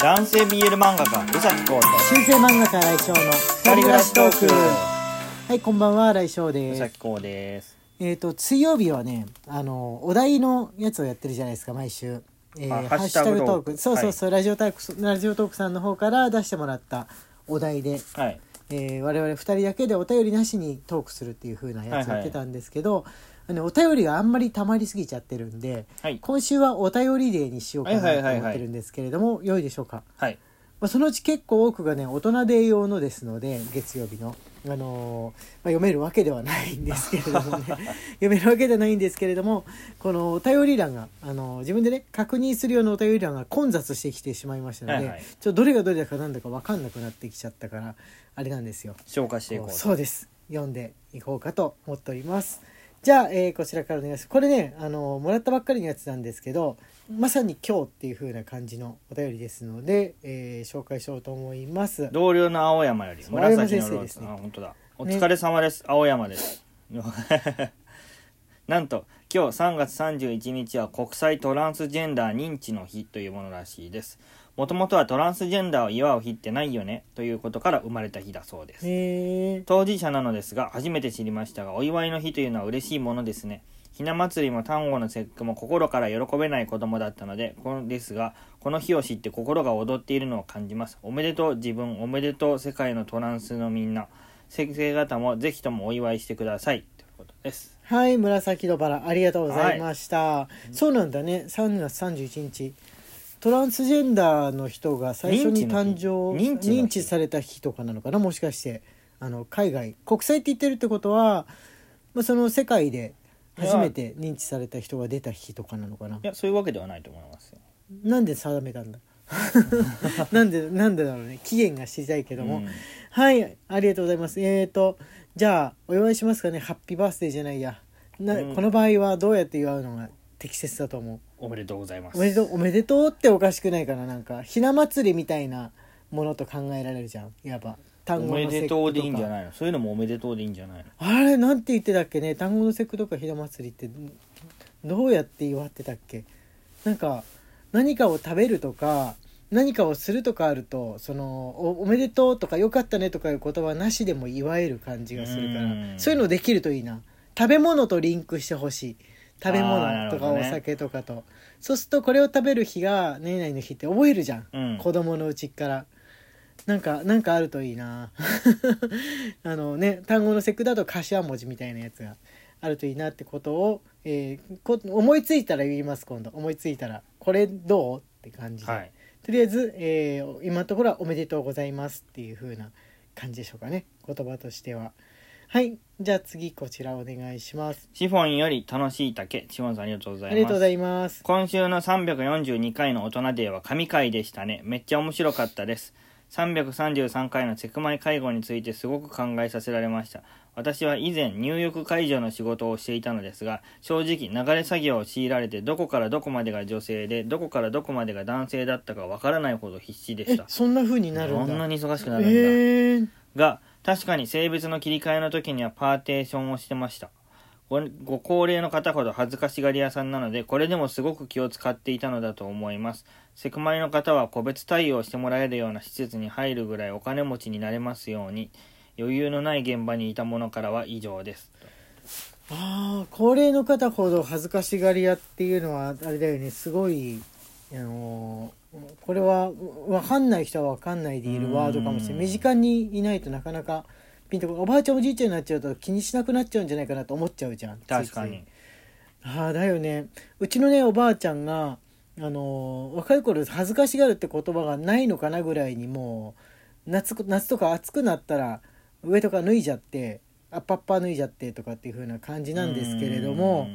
男性 BL 漫画家宇崎浩と中世漫画家来翔の二人暮らしトーク。はいこんばんは来翔宇です。崎浩です。えっ、と水曜日はねあのお題のやつをやってるじゃないですか毎週。えーあハッシュタグトーク。そうそうはい。そう、ラジオタークラジオトークさんの方から出してもらったお題で、はい。えー我々2人だけでお便りなしにトークするっていう風なやつやってたんですけど、あのお便りがあんまり溜まりすぎちゃってるんではい。今週はお便りデーにしようかなとはいはいはいはい思ってるんですけれども、良いでしょうか？はい。まあ、そのうち結構多くがね大人デー用のですので月曜日の、あのーまあ、読めるわけではないんですけれどもね。読めるわけではないんですけれどもこのお便り欄が、あのー自分でね確認するようなお便り欄が混雑してきてしまいましたので、はいはい。ちょっとどれがどれだかなんだか分かんなくなってきちゃったからあれなんですよ。消化していこうと。そうです。読んでいこうかと思っておりますじゃあ、えーこちらからお願いします。これねあのもらったばっかりのやつなんですけどまさに今日っていう風な感じのお便りですので、えー紹介しようと思います。同僚の青山より紫のローすね。あ本当だ。おね疲れ様です、青山です。なんと今日3月31日は国際トランスジェンダー認知の日というものらしいですもともとはトランスジェンダーを祝う日ってないよねということから生まれた日だそうです。当事者なのですが初めて知りましたがお祝いの日というのは嬉しいものですね。ひな祭りも端午の節句も心から喜べない子供だったのでこのですがこの日を知って心が踊っているのを感じます。おめでとう自分おめでとう世界のトランスのみんな。先生方もぜひともお祝いしてください。ということです。はい紫のバラありがとうございました、そうなんだね。3月31日トランスジェンダーの人が最初に誕生認知認知された日とかなのかな？もしかしてあの海外国際って言ってるってことは、まあ、その世界で初めて認知された人が出た日とかなのかな？いやそういうわけではないと思いますよ。なんで定めたんだ？なんでなんでだろうね。期限が知りたいけども、うん。はいありがとうございます。えーとじゃあお祝いしますかね？ハッピーバースデーじゃないや。な、うん。この場合はどうやって祝うのが適切だと思う？おめでとうございます。おめでとうおめでとうっておかしくないかななんか。ひな祭りみたいなものと考えられるじゃん。いわばおめでとうでいいんじゃいないの。そういうのもおめでとうでいいんじゃないの？あれなんて言ってたっけね？単語の節句とかひな祭りってどうやって祝ってたっけ？なんか何かを食べるとか何かをするとかあるとそのおおめでとうとかよかったねとかいう言葉なしでも祝える感じがするからうん。そういうのできるといいな。食べ物とリンクしてほしい食べ物とかお酒とかと、そうするとこれを食べる日が何々の日って覚えるじゃん、うん。子供のうちから。なんかなんかあるといいな。あのね単語の節句だと頭文字みたいなやつがあるといいなってことを、えーこ思いついたら言います今度。思いついたらこれどうって感じで、はい。とりあえず、えー今のところは「おめでとうございます」っていう風な感じでしょうかね。言葉としてははいじゃあ次こちらお願いしますシフォンより楽しい竹シフォンさんありがとうございますありがとうございます今週の342回の大人デーは神回でしたね。めっちゃ面白かったです。333回のセクマイ介護についてすごく考えさせられました。私は以前入浴介助の仕事をしていたのですが、正直流れ作業を強いられてどこからどこまでが女性で、どこからどこまでが男性だったかわからないほど必死でえした。そんな風になるんだこんなに忙しくなるんだ。えー、が確かに性別の切り替えの時にはパーテーションをしてました。ごご高齢の方ほど恥ずかしがり屋さんなのでこれでもすごく気を使っていたのだと思います。セクマイの方は個別対応してもらえるような施設に入るぐらいお金持ちになれますように余裕のない現場にいたものからは以上です。ああ高齢の方ほど恥ずかしがり屋っていうのはあれだよね。すごいあのーこれは分かんない人は分かんないでいるワードかもしれうん。ない身近にいないとなかなかピンとおばあちゃんおじいちゃんになっちゃうと気にしなくなっちゃうんじゃないかなと思っちゃうじゃん確かに。ああだよね。うちのねおばあちゃんがあのー若い頃恥ずかしがるって言葉がないのかなぐらいにもう夏夏とか暑くなったら上とか脱いじゃってアッパッパ脱いじゃってとかっていう風な感じなんですけれども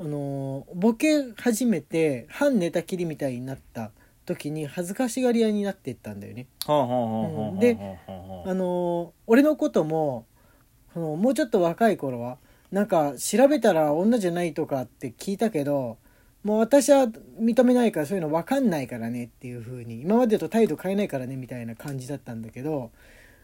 あのボケ始めて半寝たきりみたいになった時に恥ずかしがり屋になっていったんだよね。であの俺のこともそのもうちょっと若い頃はなんか調べたら女じゃないとかって聞いたけどもう私は認めないからそういうの分かんないからねっていう風に今までと態度変えないからねみたいな感じだったんだけど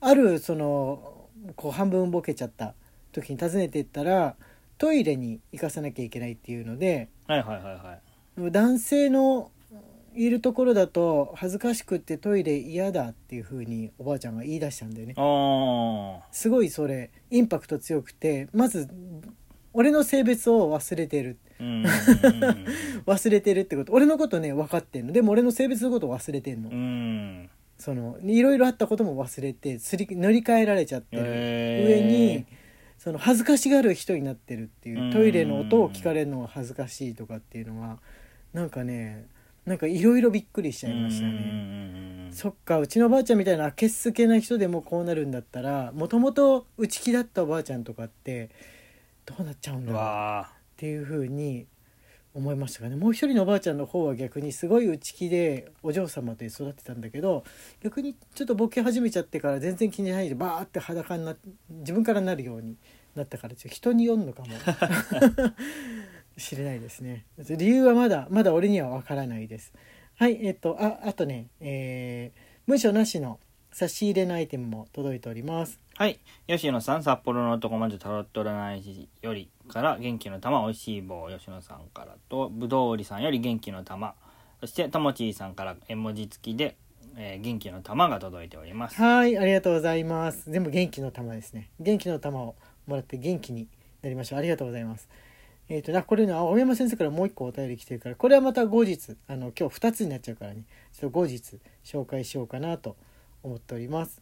あるそのこう半分ボケちゃった時に訪ねていったらトイレに行かさなきゃいけないっていうのではいはいはいはい。男性のいるところだと恥ずかしくってトイレ嫌だっていう風におばあちゃんが言い出したんだよね。あすごいそれインパクト強くてまず俺の性別を忘れてる。忘れてるってこと。俺のことね分かってんの。でも俺の性別のことを忘れてんの、うん。そのいろいろあったことも忘れてすり乗り換えられちゃってる、上にその恥ずかしがる人になってるっていう。うん。トイレの音を聞かれるのが恥ずかしいとかっていうのはなんかねなんかいろいろびっくりしちゃいましたね。ねそっかうちのおばあちゃんみたいなあけすけな人でもこうなるんだったらもともと内気だったおばあちゃんとかってどうなっちゃうんだろうっわていうふうに思いましたかね。もう一人のおばあちゃんの方は逆にすごい内気でお嬢様で育ってたんだけど逆にちょっとボケ始めちゃってから全然気にしないでバーって裸になって自分からなるようになったからちょっと人によんのかもしれないですね。理由はまだまだ俺にはわからないです。はいえっとああとねえー文章なしの差し入れのアイテムも届いております。はい吉野さん札幌の男魔女タロット占い師よりから元気の玉おいしい棒吉野さんからとぶどう売りさんより元気の玉。そしてともちーさんから絵文字付きで、えー元気の玉が届いております。はいありがとうございます。全部元気の玉ですね。元気の玉をもらって元気になりましょう。ありがとうございますえっ、とあこれね青山先生からもう一個お便り来てるからこれはまた後日あの今日2つになっちゃうからねちょっと後日紹介しようかなと思っております。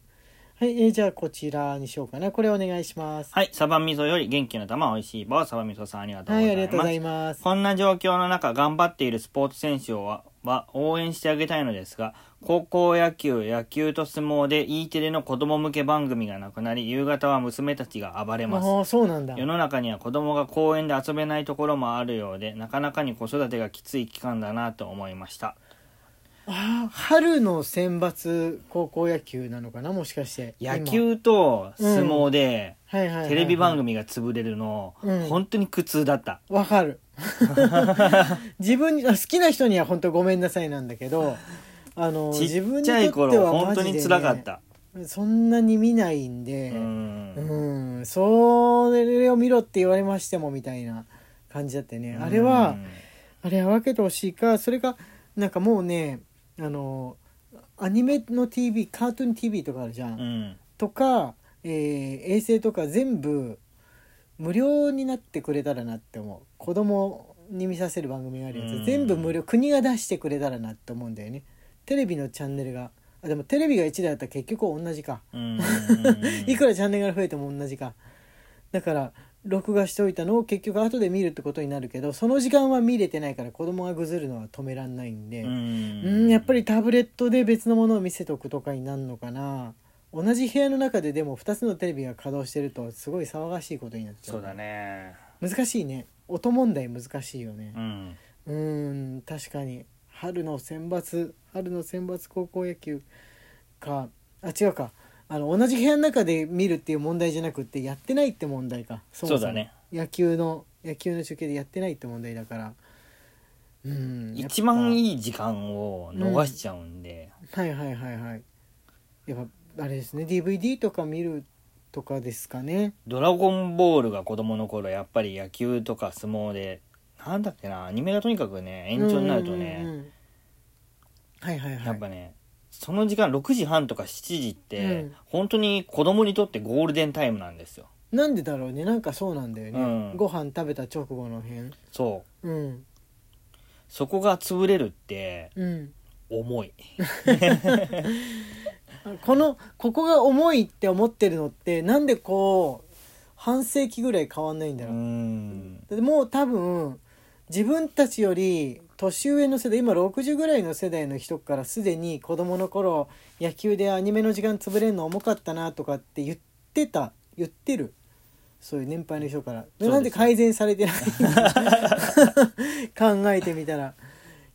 はい、えーじゃあこちらにしようかな。これお願いします。はいサバ味噌より元気の玉おいしい棒サバ味噌さんありがとうはいございます。ありがとうございます。こんな状況の中頑張っているスポーツ選手をはは応援してあげたいのですが高校野球野球と相撲で E テレの子供向け番組がなくなり夕方は娘たちが暴れます。ああそうなんだ。世の中には子供が公園で遊べないところもあるようでなかなかに子育てがきつい期間だなと思いましたあー春の選抜高校野球なのかな？もしかして野球と相撲で今はいはいはいはい。テレビ番組が潰れるの、うん。本当に苦痛だった。わかる。自分にあ好きな人には本当ごめんなさいなんだけどあのち自分にっちゃいとっては頃本当に辛かったそんなに見ないんでううんんそれを見ろって言われましてもみたいな感じだってね。あれはあれは分けてほしいかそれかなんかもうねあのアニメの TV カートゥーン TV とかあるじゃん、うん。とか、えー衛星とか全部無料になってくれたらなって思う。子供に見させる番組があるやつ、うん。全部無料。国が出してくれたらなって思うんだよね。テレビのチャンネルが。あでもテレビが1台だったら結局同じか、うん。いくらチャンネルが増えても同じか。だから録画しておいたのを結局後で見るってことになるけどその時間は見れてないから子供がぐずるのは止めらんないんで、ううんんやっぱりタブレットで別のものを見せとくとかになるのかな。同じ部屋の中ででも2つのテレビが稼働してるとすごい騒がしいことになっちゃう。そうだね。難しいね。音問題難しいよね。うん。うーん確かに。春の選抜春の選抜高校野球か。あ違うかあの同じ部屋の中で見るっていう問題じゃなくってやってないって問題か。ももそうだね。野球の野球の中継でやってないって問題だから。うん。やっぱ一番いい時間を逃しちゃうんで、はいはいはいはい。やっぱあれですね。DVD とか見るとかですかね。ドラゴンボールが子供の頃やっぱり野球とか相撲でなんだっけなアニメがとにかくね延長になるとね、うんうんうん。はいはいはい。やっぱねその時間6時半とか7時って、うん。本当に子供にとってゴールデンタイムなんですよ。なんでだろうね。なんかそうなんだよね、うん。ご飯食べた直後の辺。そう。うん。そこが潰れるってうん。重い。このここが重いって思ってるのってなんでこう半世紀ぐらい変わんないんだう。ろう、ん。だってもう多分自分たちより年上の世代今60ぐらいの世代の人からすでに子供の頃野球でアニメの時間潰れるの重かったなとかって言ってた言ってる。そういう年配の人から。でなんで改善されてない 考えてみたら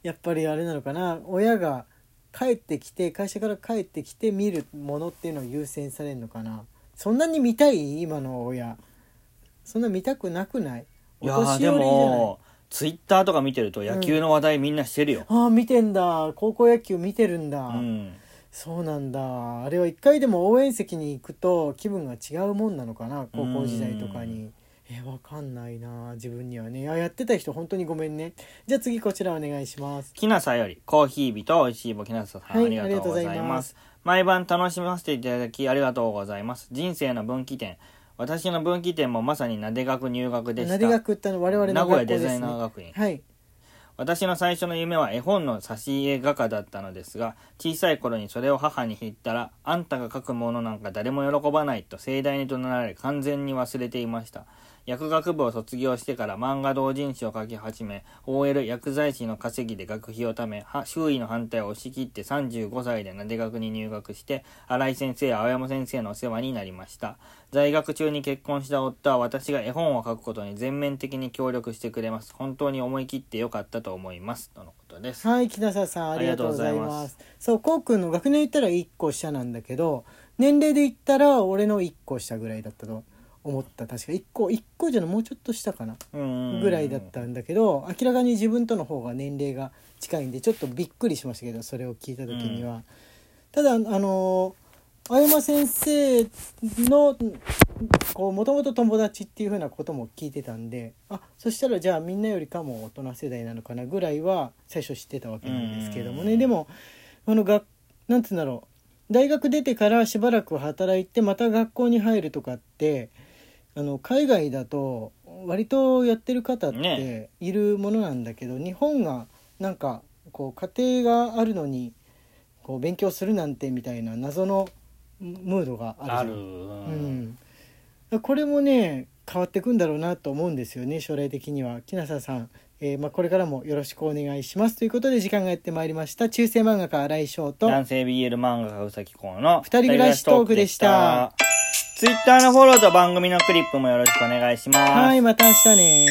やっぱりあれなのかな。親が帰ってきて会社から帰ってきて見るものっていうのを優先されるのかな。そんなに見たい？今の親。そんな見たくなくない？いやーでもツイッターとか見てると野球の話題みんなしてるよ、ああ見てんだ。高校野球見てるんだ、うん。そうなんだ。あれは一回でも応援席に行くと気分が違うもんなのかな高校時代とかに。えわかんないな自分にはね。あやってた人本当にごめんね。じゃあ次こちらお願いします。きなさよりコーヒー日と美味しい棒きなささん、はいありがとうございます。毎晩楽しませていただきありがとうございます。人生の分岐点私の分岐点もまさになで学入学でした。なで学ってのは我々の名古屋デザイナー学院。はい。私の最初の夢は絵本の挿絵画家だったのですが小さい頃にそれを母に言ったら「あんたが描くものなんか誰も喜ばない」と盛大に怒鳴られ完全に忘れていました薬学部を卒業してから漫画同人誌を書き始め OL 薬剤師の稼ぎで学費を貯めは周囲の反対を押し切って35歳でなで学に入学して新井先生青山先生のお世話になりました。在学中に結婚した夫は私が絵本を書くことに全面的に協力してくれます。本当に思い切ってよかったと思います。とのことです。はい木下さんありがとうございます。そうこうくんの学年言ったら1個下なんだけど年齢で言ったら俺の1個下ぐらいだったと思った。確か1個1個じゃないもうちょっと下かな。ぐぐらいだったんだけど明らかに自分との方が年齢が近いんでちょっとびっくりしましたけどそれを聞いた時には、ただあの青山先生のもともと友達っていうふうなことも聞いてたんであそしたらじゃあみんなよりかも大人世代なのかなぐらいは最初知ってたわけなんですけどもね、うん。でもあのがなんつうんだろう。大学出てからしばらく働いてまた学校に入るとかってあの海外だと割とやってる方ってね。いるものなんだけど、日本がなんかこう家庭があるのにこう勉強するなんてみたいな謎のムードがあるじゃん。ある、うん、これもね変わってくんだろうなと思うんですよね将来的には。木下さん、えーまあ、これからもよろしくお願いします。ということで時間がやってまいりました。中世漫画家新井翔と。男性 BL 漫画家うさきこうの二人暮らしトークでしたツイッターのフォローと番組のクリップもよろしくお願いします。はいまた明日ね